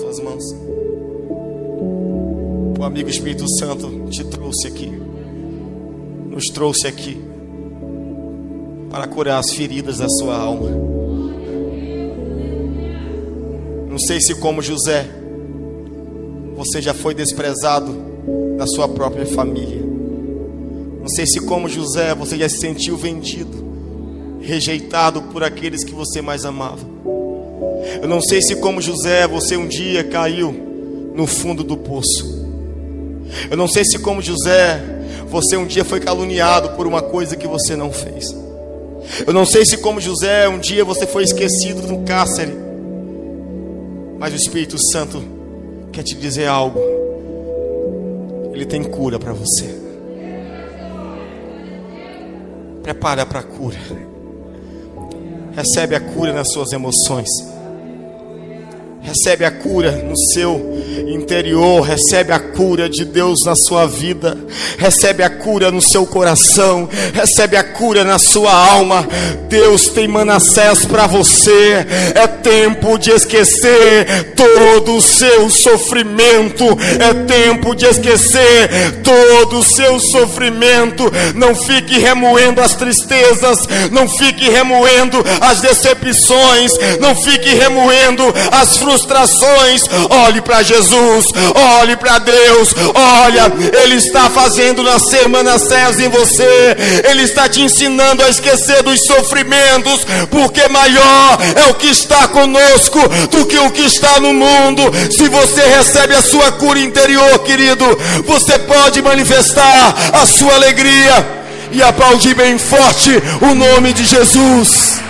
Tuas mãos. O amigo Espírito Santo te trouxe aqui, nos trouxe aqui para curar as feridas da sua alma. Não sei se, como José, você já foi desprezado da sua própria família. Não sei se, como José, você já se sentiu vendido, rejeitado por aqueles que você mais amava. Eu não sei se, como José, você um dia caiu no fundo do poço. Eu não sei se, como José, você um dia foi caluniado por uma coisa que você não fez. Eu não sei se, como José, um dia você foi esquecido no cárcere. Mas o Espírito Santo quer te dizer algo. Ele tem cura para você. Prepara para a cura. Recebe a cura nas suas emoções. Recebe a cura no seu interior, recebe a cura de Deus na sua vida, recebe a cura no seu coração, recebe a cura na sua alma. Deus tem Manassés para você. É tempo de esquecer todo o seu sofrimento, é tempo de esquecer todo o seu sofrimento. Não fique remoendo as tristezas, não fique remoendo as decepções, não fique remoendo as frustrações olhe para Jesus, olhe para Deus, olha, Ele está fazendo nascer Manassés em você, Ele está te ensinando a esquecer dos sofrimentos, porque maior é o que está conosco do que o que está no mundo. Se você recebe a sua cura interior, querido, você pode manifestar a sua alegria e aplaudir bem forte o nome de Jesus.